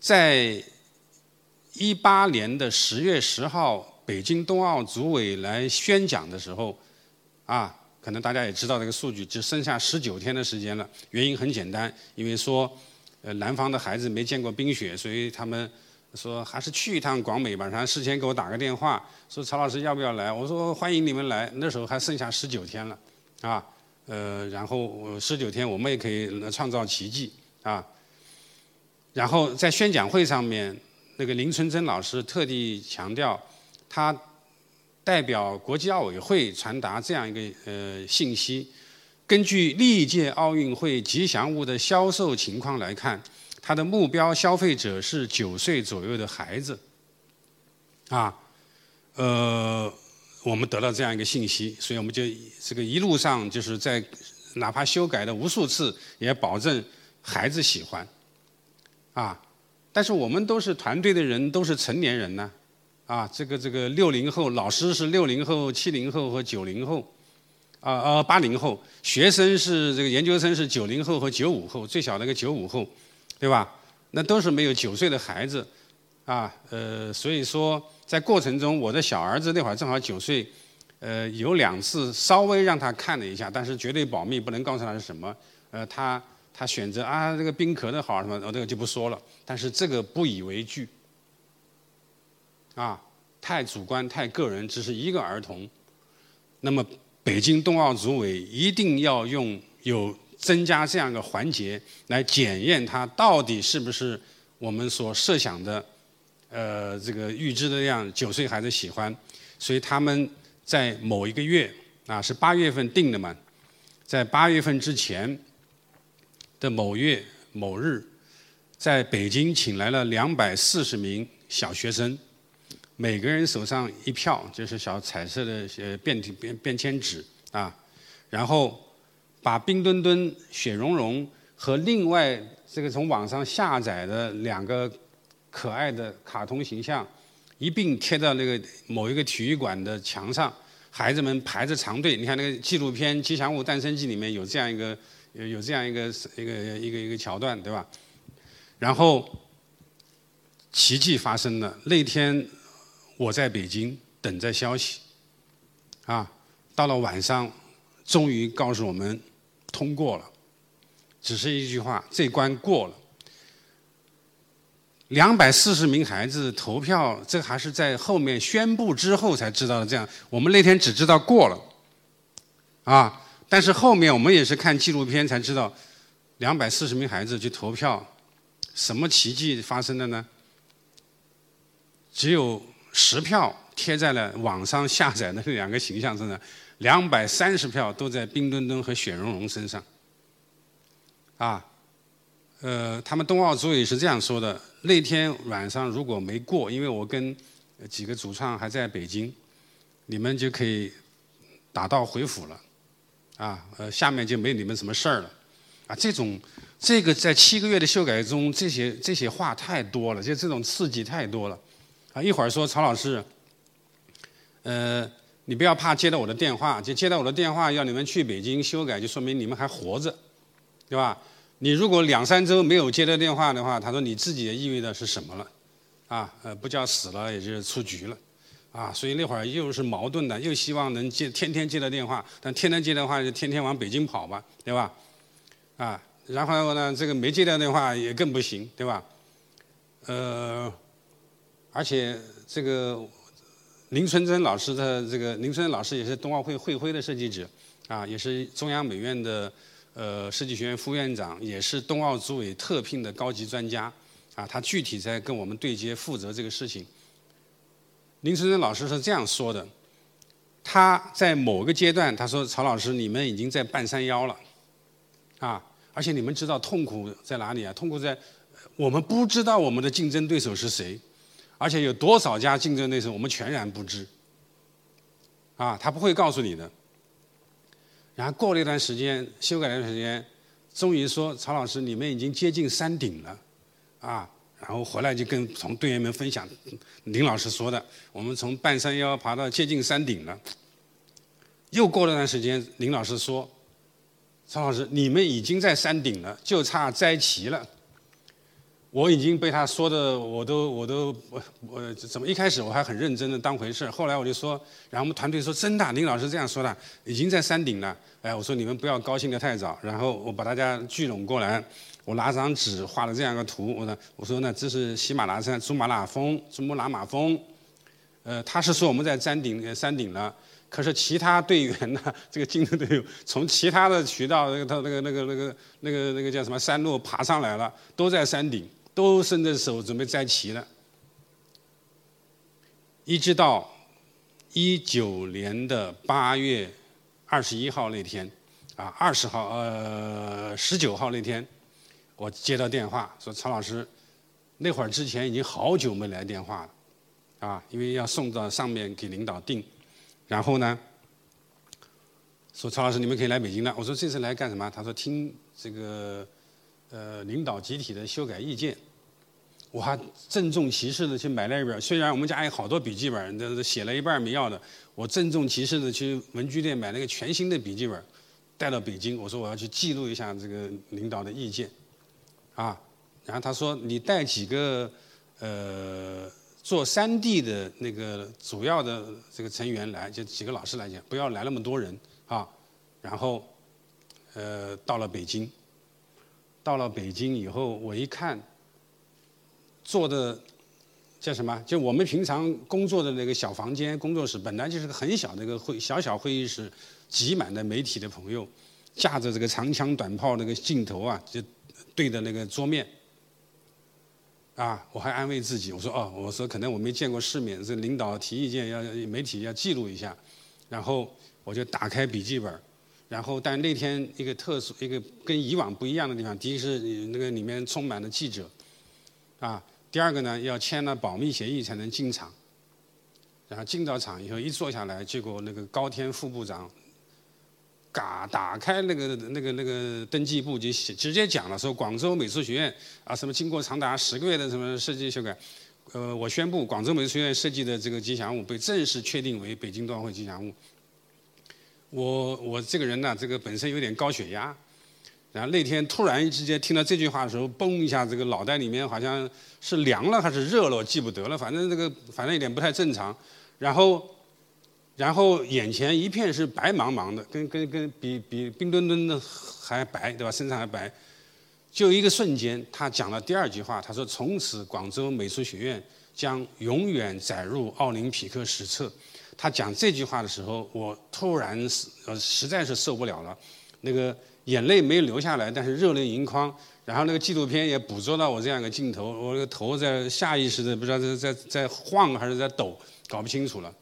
在一八年的十月十号，北京冬奥组委来宣讲的时候，啊，可能大家也知道这个数据，只剩下十九天的时间了。原因很简单，因为说，呃，南方的孩子没见过冰雪，所以他们说还是去一趟广美吧。然后事先给我打个电话，说曹老师要不要来？我说欢迎你们来。那时候还剩下十九天了，啊，呃，然后十九天我们也可以创造奇迹啊。然后在宣讲会上面。那个林春珍老师特地强调，他代表国际奥委会传达这样一个呃信息：根据历届奥运会吉祥物的销售情况来看，他的目标消费者是九岁左右的孩子。啊，呃，我们得到这样一个信息，所以我们就这个一路上就是在哪怕修改了无数次，也保证孩子喜欢。啊。但是我们都是团队的人，都是成年人呢，啊，这个这个六零后老师是六零后、七零后和九零后，啊啊八零后，学生是这个研究生是九零后和九五后，最小那个九五后，对吧？那都是没有九岁的孩子，啊呃，所以说在过程中，我的小儿子那会儿正好九岁，呃，有两次稍微让他看了一下，但是绝对保密，不能告诉他是什么，呃，他。他选择啊，这个冰壳的好什么，我这个就不说了。但是这个不以为惧，啊，太主观太个人，只是一个儿童。那么北京冬奥组委一定要用有增加这样一个环节来检验他到底是不是我们所设想的，呃，这个预知的样九岁孩子喜欢。所以他们在某一个月啊，是八月份定的嘛，在八月份之前。的某月某日，在北京请来了两百四十名小学生，每个人手上一票，就是小彩色的呃便便便签纸啊，然后把冰墩墩、雪融融和另外这个从网上下载的两个可爱的卡通形象一并贴到那个某一个体育馆的墙上，孩子们排着长队。你看那个纪录片《吉祥物诞生记》里面有这样一个。有有这样一个一个一个一个桥段，对吧？然后奇迹发生了。那天我在北京等着消息，啊，到了晚上，终于告诉我们通过了，只是一句话，这关过了。两百四十名孩子投票，这还是在后面宣布之后才知道的。这样，我们那天只知道过了，啊。但是后面我们也是看纪录片才知道，两百四十名孩子去投票，什么奇迹发生了呢？只有十票贴在了网上下载的那两个形象身上，两百三十票都在冰墩墩和雪融融身上。啊，呃，他们冬奥组委是这样说的：那天晚上如果没过，因为我跟几个主创还在北京，你们就可以打道回府了。啊，呃，下面就没你们什么事儿了，啊，这种，这个在七个月的修改中，这些这些话太多了，就这种刺激太多了，啊，一会儿说曹老师，呃，你不要怕接到我的电话，就接到我的电话要你们去北京修改，就说明你们还活着，对吧？你如果两三周没有接到电话的话，他说你自己也意味着是什么了？啊，呃，不叫死了，也就是出局了。啊，所以那会儿又是矛盾的，又希望能接天天接到电话，但天天接电话就天天往北京跑吧，对吧？啊，然后呢，这个没接到电话也更不行，对吧？呃，而且这个林春珍老师的这个林春珍老师也是冬奥会会徽的设计者，啊，也是中央美院的呃设计学院副院长，也是冬奥组委特聘的高级专家，啊，他具体在跟我们对接负责这个事情。林春生老师是这样说的：他在某个阶段，他说：“曹老师，你们已经在半山腰了，啊，而且你们知道痛苦在哪里啊？痛苦在我们不知道我们的竞争对手是谁，而且有多少家竞争对手，我们全然不知。啊，他不会告诉你的。然后过了一段时间，修改了一段时间，终于说：曹老师，你们已经接近山顶了，啊。”然后回来就跟从队员们分享，林老师说的，我们从半山腰爬到接近山顶了。又过了段时间，林老师说：“曹老师，你们已经在山顶了，就差摘旗了。”我已经被他说的，我都我都我我怎么一开始我还很认真的当回事，后来我就说，然后我们团队说真的，林老师这样说的，已经在山顶了。哎，我说你们不要高兴的太早，然后我把大家聚拢过来，我拿张纸画了这样一个图，我说我说呢这是喜马拉雅山珠穆朗玛峰，珠穆朗玛峰，呃，他是说我们在山顶山顶了。可是其他队员呢？这个竞争队友从其他的渠道，那个他那个那个那个那个那个叫什么山路爬上来了，都在山顶，都伸着手准备摘旗了。一直到一九年的八月二十一号那天，啊，二十号呃十九号那天，我接到电话说曹老师，那会儿之前已经好久没来电话了，啊，因为要送到上面给领导定。然后呢，说曹老师，你们可以来北京了。我说这次来干什么？他说听这个呃领导集体的修改意见。我还郑重其事的去买了一本，虽然我们家有好多笔记本，这写了一半没要的，我郑重其事的去文具店买了个全新的笔记本，带到北京。我说我要去记录一下这个领导的意见，啊，然后他说你带几个呃。做三 D 的那个主要的这个成员来，就几个老师来讲，不要来那么多人啊。然后，呃，到了北京，到了北京以后，我一看，做的叫什么？就我们平常工作的那个小房间工作室，本来就是个很小的一个会小小会议室，挤满了媒体的朋友，架着这个长枪短炮那个镜头啊，就对着那个桌面。啊，我还安慰自己，我说哦，我说可能我没见过世面，这领导提意见要媒体要记录一下，然后我就打开笔记本，然后但那天一个特殊一个跟以往不一样的地方，第一是那个里面充满了记者，啊，第二个呢要签了保密协议才能进场，然后进到场以后一坐下来，结果那个高天副部长。嘎，打开那个那个那个登记簿就直接讲了，说广州美术学院啊，什么经过长达十个月的什么设计修改，呃，我宣布广州美术学院设计的这个吉祥物被正式确定为北京冬奥会吉祥物。我我这个人呢，这个本身有点高血压，然后那天突然之间听到这句话的时候，嘣一下，这个脑袋里面好像是凉了还是热了，记不得了，反正这个反正有点不太正常，然后。然后眼前一片是白茫茫的，跟跟跟比比冰墩墩的还白，对吧？身上还白，就一个瞬间，他讲了第二句话，他说：“从此广州美术学院将永远载入奥林匹克史册。”他讲这句话的时候，我突然呃实在是受不了了，那个眼泪没流下来，但是热泪盈眶。然后那个纪录片也捕捉到我这样一个镜头，我那个头在下意识的不知道在在在晃还是在抖，搞不清楚了。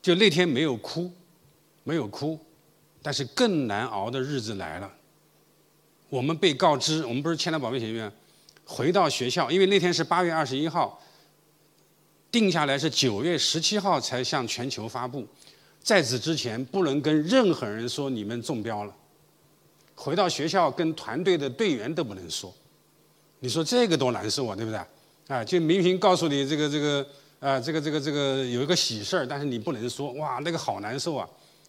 就那天没有哭，没有哭，但是更难熬的日子来了。我们被告知，我们不是签了保密协议，回到学校，因为那天是八月二十一号，定下来是九月十七号才向全球发布，在此之前不能跟任何人说你们中标了。回到学校跟团队的队员都不能说，你说这个多难受啊，对不对？啊，就明明告诉你这个这个。啊，这个这个这个有一个喜事儿，但是你不能说，哇，那个好难受啊，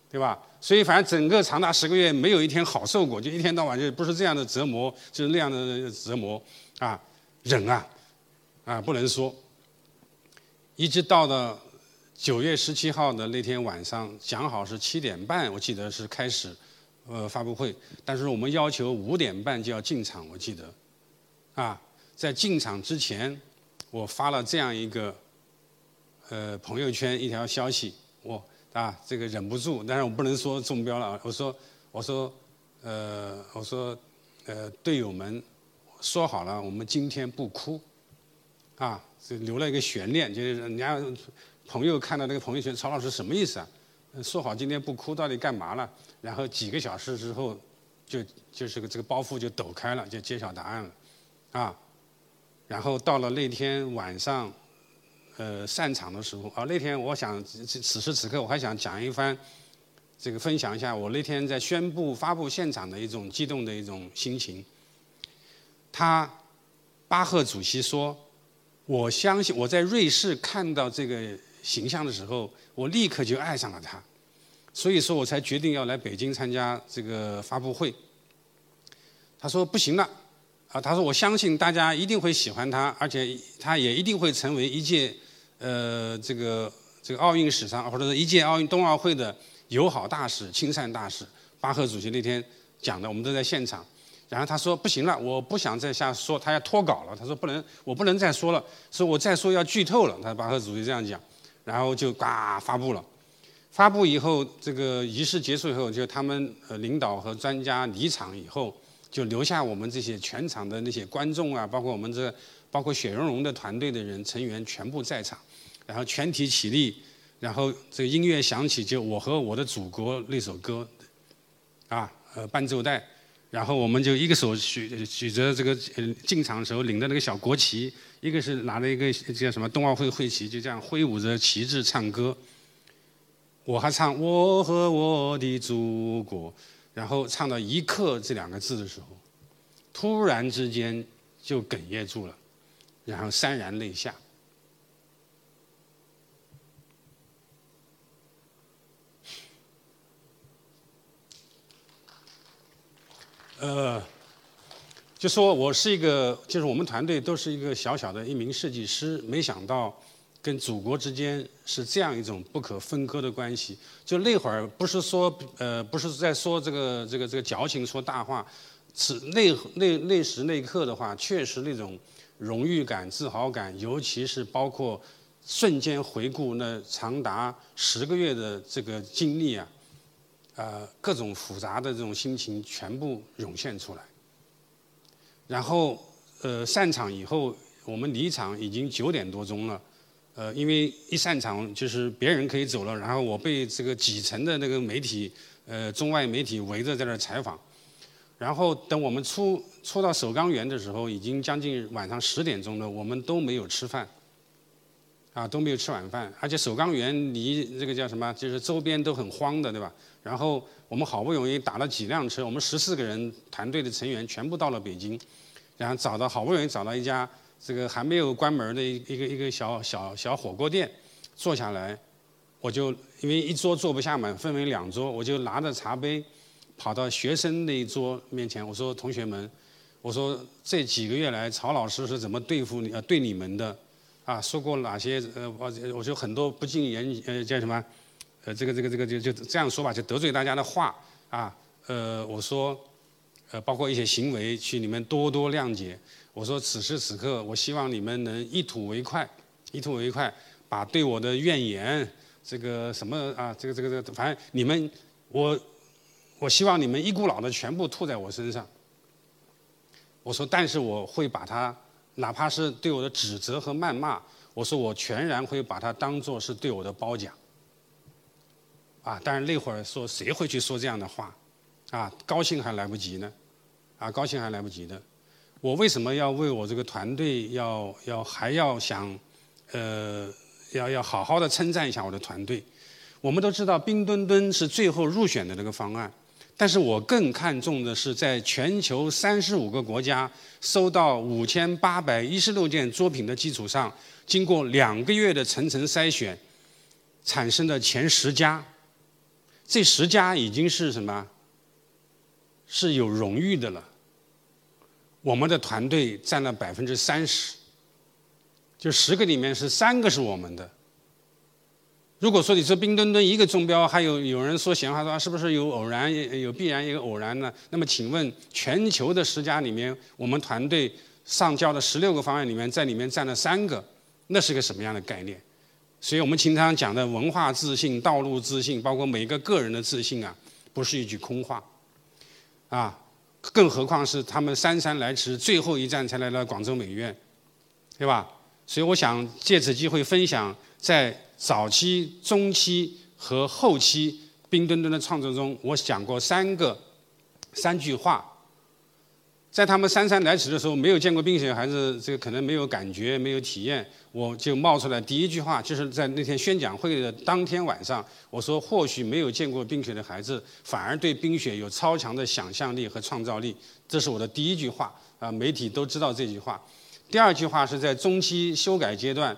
对吧？所以反正整个长达十个月，没有一天好受过，就一天到晚就不是这样的折磨，就是那样的折磨，啊，忍啊，啊，不能说。一直到了九月十七号的那天晚上，讲好是七点半，我记得是开始，呃，发布会，但是我们要求五点半就要进场，我记得，啊，在进场之前，我发了这样一个。呃，朋友圈一条消息，我啊，这个忍不住，但是我不能说中标了。我说，我说，呃，我说，呃，队友们说好了，我们今天不哭，啊，这留了一个悬念，就是人家朋友看到那个朋友圈，曹老师什么意思啊？说好今天不哭，到底干嘛了？然后几个小时之后，就就是个这个包袱就抖开了，就揭晓答案了，啊，然后到了那天晚上。呃，散场的时候啊，那天我想，此时此刻我还想讲一番，这个分享一下我那天在宣布发布现场的一种激动的一种心情。他，巴赫主席说：“我相信我在瑞士看到这个形象的时候，我立刻就爱上了他，所以说我才决定要来北京参加这个发布会。”他说：“不行了，啊，他说我相信大家一定会喜欢他，而且他也一定会成为一届呃这个这个奥运史上或者是一届奥运冬奥会的友好大使、亲善大使。巴赫主席那天讲的，我们都在现场。然后他说不行了，我不想再下说，他要脱稿了。他说不能，我不能再说了，说我再说要剧透了。他巴赫主席这样讲，然后就呱发布了。发布以后，这个仪式结束以后，就他们呃领导和专家离场以后，就留下我们这些全场的那些观众啊，包括我们这包括雪融融的团队的人成员全部在场，然后全体起立，然后这个音乐响起，就我和我的祖国那首歌，啊呃伴奏带。然后我们就一个手举举着这个进场的时候领的那个小国旗，一个是拿了一个叫什么冬奥会会旗，就这样挥舞着旗帜唱歌。我还唱我和我的祖国，然后唱到一刻这两个字的时候，突然之间就哽咽住了，然后潸然泪下。呃，就说我是一个，就是我们团队都是一个小小的一名设计师，没想到跟祖国之间是这样一种不可分割的关系。就那会儿不是说呃，不是在说这个这个这个矫情说大话，是那那那时那刻的话，确实那种荣誉感、自豪感，尤其是包括瞬间回顾那长达十个月的这个经历啊。呃，各种复杂的这种心情全部涌现出来。然后，呃，散场以后，我们离场已经九点多钟了。呃，因为一散场就是别人可以走了，然后我被这个几层的那个媒体，呃，中外媒体围着在那儿采访。然后等我们出出到首钢园的时候，已经将近晚上十点钟了，我们都没有吃饭。啊，都没有吃晚饭，而且首钢园离这个叫什么，就是周边都很荒的，对吧？然后我们好不容易打了几辆车，我们十四个人团队的成员全部到了北京，然后找到好不容易找到一家这个还没有关门的一一个一个小小小火锅店，坐下来，我就因为一桌坐不下嘛，分为两桌，我就拿着茶杯跑到学生那一桌面前，我说同学们，我说这几个月来曹老师是怎么对付你呃对你们的？啊，说过哪些呃，我我就很多不敬言呃叫什么，呃这个这个这个就就这样说吧，就得罪大家的话啊，呃我说，呃包括一些行为，请你们多多谅解。我说此时此刻，我希望你们能一吐为快，一吐为快，把对我的怨言，这个什么啊，这个这个这个，反正你们我我希望你们一股脑的全部吐在我身上。我说，但是我会把它。哪怕是对我的指责和谩骂，我说我全然会把它当做是对我的褒奖。啊，但是那会儿说谁会去说这样的话？啊，高兴还来不及呢，啊，高兴还来不及呢。我为什么要为我这个团队要要还要想，呃，要要好好的称赞一下我的团队？我们都知道冰墩墩是最后入选的那个方案。但是我更看重的是，在全球三十五个国家收到五千八百一十六件作品的基础上，经过两个月的层层筛选，产生的前十家，这十家已经是什么？是有荣誉的了。我们的团队占了百分之三十，就十个里面是三个是我们的。如果说你说冰墩墩一个中标，还有有人说闲话说是不是有偶然有必然一个偶然呢？那么请问全球的十家里面，我们团队上交的十六个方案里面，在里面占了三个，那是个什么样的概念？所以我们经常讲的文化自信、道路自信，包括每个个人的自信啊，不是一句空话，啊，更何况是他们姗姗来迟，最后一站才来到广州美院，对吧？所以我想借此机会分享在。早期、中期和后期冰墩墩的创作中，我讲过三个三句话。在他们姗姗来迟的时候，没有见过冰雪孩子，这个可能没有感觉、没有体验，我就冒出来第一句话，就是在那天宣讲会的当天晚上，我说或许没有见过冰雪的孩子，反而对冰雪有超强的想象力和创造力。这是我的第一句话啊，媒体都知道这句话。第二句话是在中期修改阶段。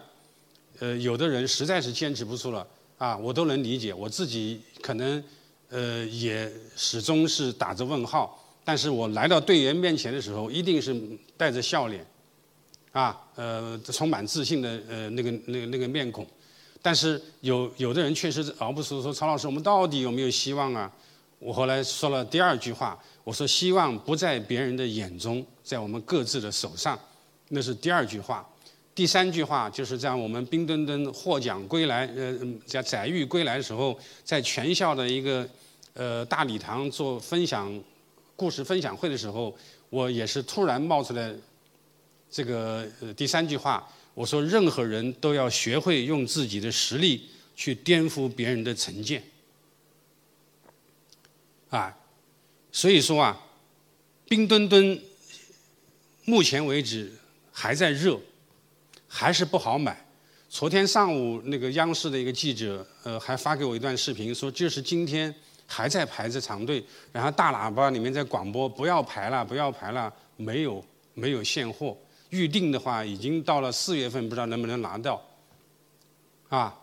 呃，有的人实在是坚持不住了啊，我都能理解。我自己可能呃也始终是打着问号但是我来到队员面前的时候，一定是带着笑脸，啊，呃，充满自信的呃那个那个那个面孔。但是有有的人确实熬不出，说曹老师，我们到底有没有希望啊？我后来说了第二句话，我说希望不在别人的眼中，在我们各自的手上，那是第二句话。第三句话就是在我们冰墩墩获奖归来，呃，叫载誉归来的时候，在全校的一个呃大礼堂做分享故事分享会的时候，我也是突然冒出来这个呃第三句话。我说，任何人都要学会用自己的实力去颠覆别人的成见，啊，所以说啊，冰墩墩目前为止还在热，还是不好买。昨天上午那个央视的一个记者，呃，还发给我一段视频，说就是今天还在排着长队，然后大喇叭里面在广播，不要排了，不要排了，没有没有现货。预定的话，已经到了四月份，不知道能不能拿到，啊！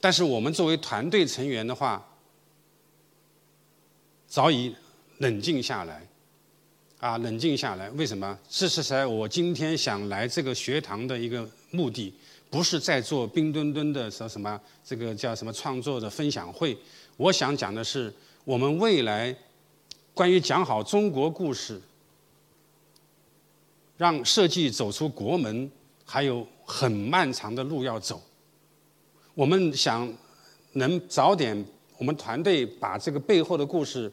但是我们作为团队成员的话，早已冷静下来，啊，冷静下来。为什么？这是在我今天想来这个学堂的一个目的，不是在做冰墩墩的什么什么这个叫什么创作的分享会。我想讲的是，我们未来关于讲好中国故事。让设计走出国门，还有很漫长的路要走。我们想能早点，我们团队把这个背后的故事，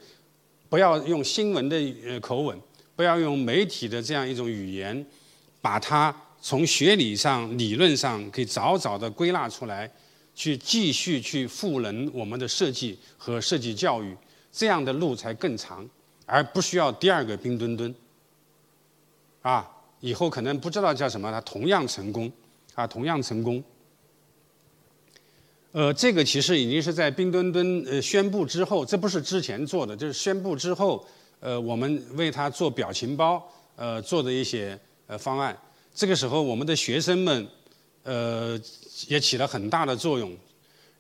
不要用新闻的呃口吻，不要用媒体的这样一种语言，把它从学理上、理论上可以早早的归纳出来，去继续去赋能我们的设计和设计教育，这样的路才更长，而不需要第二个冰墩墩，啊。以后可能不知道叫什么，它同样成功，啊，同样成功。呃，这个其实已经是在冰墩墩呃宣布之后，这不是之前做的，就是宣布之后，呃，我们为他做表情包，呃，做的一些呃方案。这个时候，我们的学生们，呃，也起了很大的作用。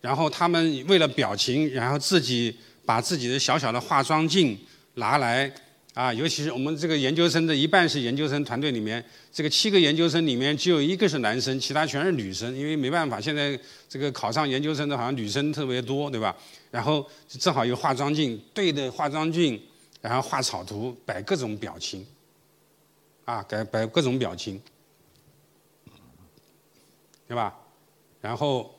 然后他们为了表情，然后自己把自己的小小的化妆镜拿来。啊，尤其是我们这个研究生的一半是研究生团队里面，这个七个研究生里面只有一个是男生，其他全是女生。因为没办法，现在这个考上研究生的好像女生特别多，对吧？然后正好有化妆镜，对着化妆镜，然后画草图，摆各种表情，啊，摆摆各种表情，对吧？然后，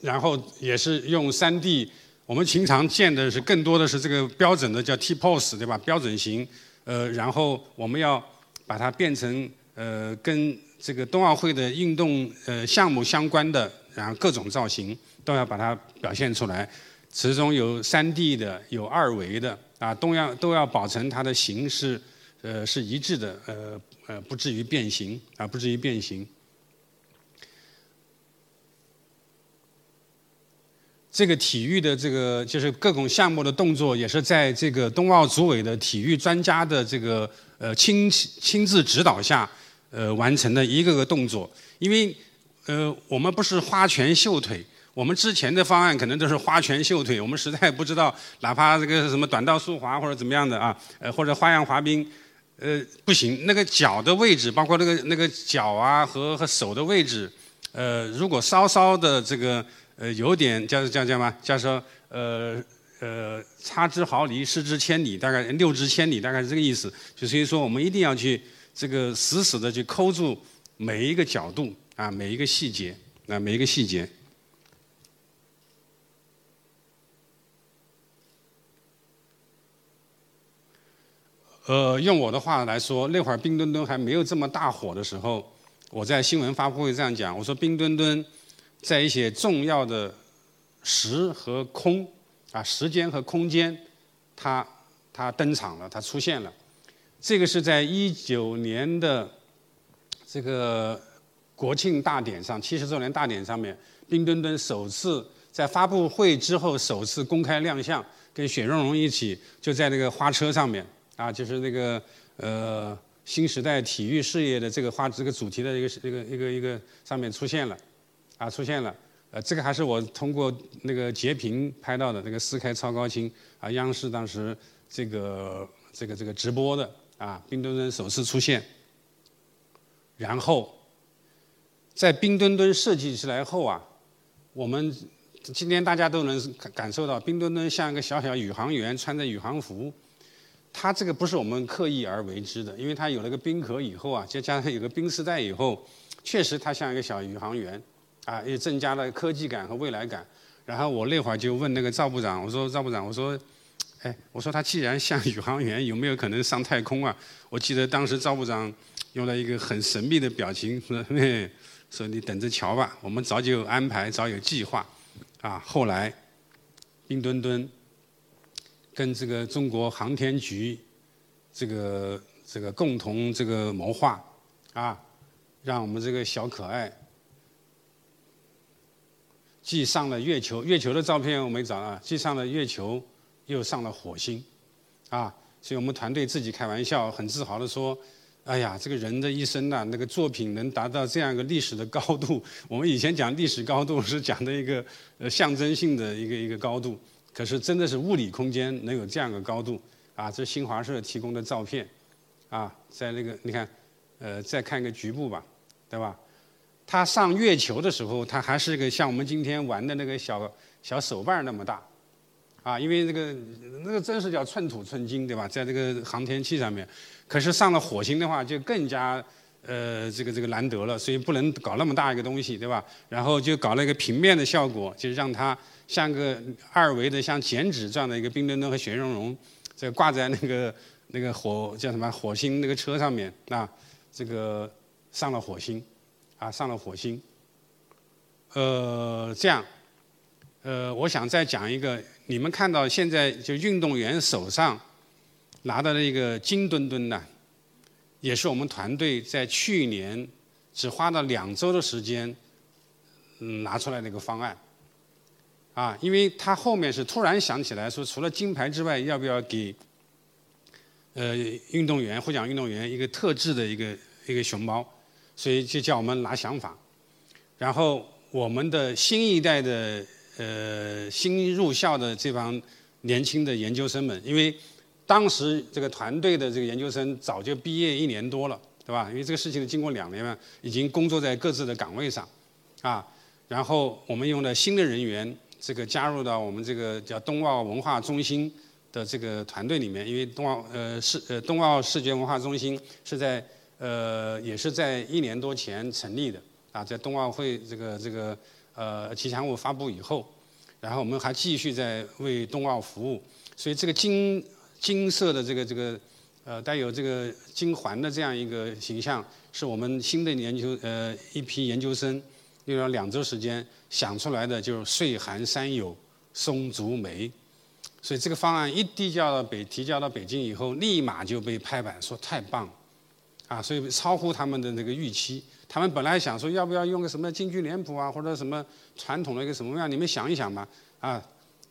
然后也是用三 D。我们平常见的是更多的是这个标准的叫 T pose 对吧？标准型，呃，然后我们要把它变成呃跟这个冬奥会的运动呃项目相关的，然后各种造型都要把它表现出来，其中有三 D 的，有二维的，啊，都要都要保存它的形式呃是一致的，呃呃不至于变形啊，不至于变形。这个体育的这个就是各种项目的动作，也是在这个冬奥组委的体育专家的这个呃亲亲自指导下，呃完成的一个个动作。因为呃我们不是花拳绣腿，我们之前的方案可能都是花拳绣腿，我们实在不知道，哪怕这个什么短道速滑或者怎么样的啊，呃或者花样滑冰，呃不行，那个脚的位置，包括那个那个脚啊和和手的位置，呃如果稍稍的这个。呃，有点叫叫叫嘛，叫说呃呃，差之毫厘，失之千里，大概六之千里，大概是这个意思。就所以说，我们一定要去这个死死的去抠住每一个角度啊，每一个细节啊，每一个细节。呃，用我的话来说，那会儿冰墩墩还没有这么大火的时候，我在新闻发布会这样讲，我说冰墩墩。在一些重要的时和空啊，时间和空间，它它登场了，它出现了。这个是在一九年的这个国庆大典上，七十周年大典上面，冰墩墩首次在发布会之后首次公开亮相，跟雪容融一起就在那个花车上面啊，就是那个呃新时代体育事业的这个花这个主题的一个一个一个一个上面出现了。啊，出现了，呃，这个还是我通过那个截屏拍到的，那个四开超高清，啊，央视当时这个这个这个直播的啊，冰墩墩首次出现。然后，在冰墩墩设计出来后啊，我们今天大家都能感感受到，冰墩墩像一个小小宇航员，穿着宇航服。它这个不是我们刻意而为之的，因为它有了个冰壳以后啊，再加上有个冰丝带以后，确实它像一个小宇航员，啊，也增加了科技感和未来感。然后我那会儿就问那个赵部长，我说赵部长，我说，哎，我说他既然像宇航员，有没有可能上太空啊？我记得当时赵部长用了一个很神秘的表情，说，嘿说你等着瞧吧，我们早就有安排，早有计划，啊，后来，冰墩墩。跟这个中国航天局，这个这个共同这个谋划，啊，让我们这个小可爱，既上了月球，月球的照片我没找啊，既上了月球，又上了火星，啊，所以我们团队自己开玩笑，很自豪的说，哎呀，这个人的一生呐，那个作品能达到这样一个历史的高度，我们以前讲历史高度是讲的一个呃象征性的一个一个高度。可是真的是物理空间能有这样的高度啊！这新华社提供的照片，啊，在那个你看，呃，再看一个局部吧，对吧？它上月球的时候，它还是个像我们今天玩的那个小小手办那么大，啊，因为那个那个真是叫寸土寸金，对吧？在这个航天器上面，可是上了火星的话，就更加呃这个这个难得了，所以不能搞那么大一个东西，对吧？然后就搞了一个平面的效果，就是让它。像个二维的像剪纸这样的一个冰墩墩和雪融融，这挂在那个那个火叫什么火星那个车上面啊，这个上了火星，啊上了火星。呃，这样，呃，我想再讲一个，你们看到现在就运动员手上拿的那个金墩墩呢，也是我们团队在去年只花了两周的时间，拿出来的一个方案。啊，因为他后面是突然想起来说，除了金牌之外，要不要给呃运动员获奖运动员一个特制的一个一个熊猫，所以就叫我们拿想法。然后我们的新一代的呃新入校的这帮年轻的研究生们，因为当时这个团队的这个研究生早就毕业一年多了，对吧？因为这个事情经过两年了，已经工作在各自的岗位上，啊，然后我们用了新的人员。这个加入到我们这个叫冬奥文化中心的这个团队里面，因为冬奥呃视呃冬奥视觉文化中心是在呃也是在一年多前成立的啊，在冬奥会这个这个呃吉祥物发布以后，然后我们还继续在为冬奥服务，所以这个经金色的这个这个呃带有这个金环的这样一个形象，是我们新的研究呃一批研究生。用了两周时间想出来的就是岁寒山有松竹梅，所以这个方案一递交到北提交到北京以后，立马就被拍板说太棒，啊，所以超乎他们的那个预期。他们本来想说要不要用个什么京剧脸谱啊，或者什么传统的一个什么样，你们想一想吧，啊，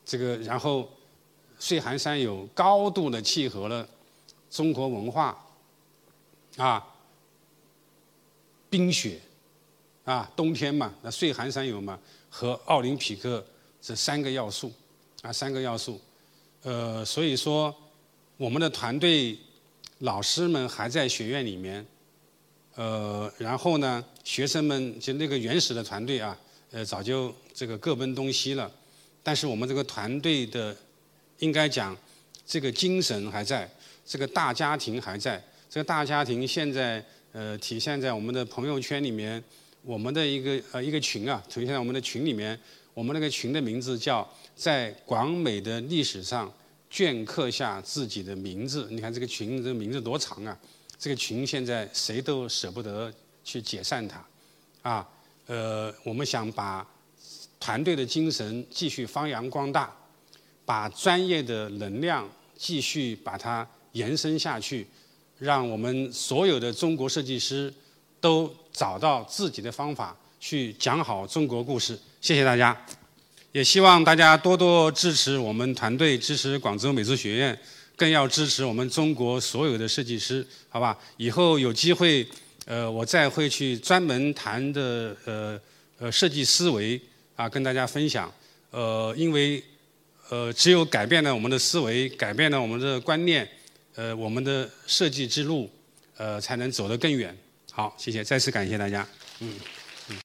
这个然后岁寒山有高度的契合了中国文化，啊，冰雪。啊，冬天嘛，那岁寒山有嘛，和奥林匹克这三个要素，啊，三个要素，呃，所以说我们的团队老师们还在学院里面，呃，然后呢，学生们就那个原始的团队啊，呃，早就这个各奔东西了，但是我们这个团队的应该讲这个精神还在，这个大家庭还在，这个大家庭现在呃体现在我们的朋友圈里面。我们的一个呃一个群啊，呈现在我们的群里面。我们那个群的名字叫“在广美的历史上镌刻下自己的名字”。你看这个群这个名字多长啊！这个群现在谁都舍不得去解散它，啊，呃，我们想把团队的精神继续发扬光大，把专业的能量继续把它延伸下去，让我们所有的中国设计师。都找到自己的方法去讲好中国故事。谢谢大家，也希望大家多多支持我们团队，支持广州美术学院，更要支持我们中国所有的设计师，好吧？以后有机会，呃，我再会去专门谈的，呃，呃，设计思维啊，跟大家分享。呃，因为，呃，只有改变了我们的思维，改变了我们的观念，呃，我们的设计之路，呃，才能走得更远。好，谢谢，再次感谢大家。嗯。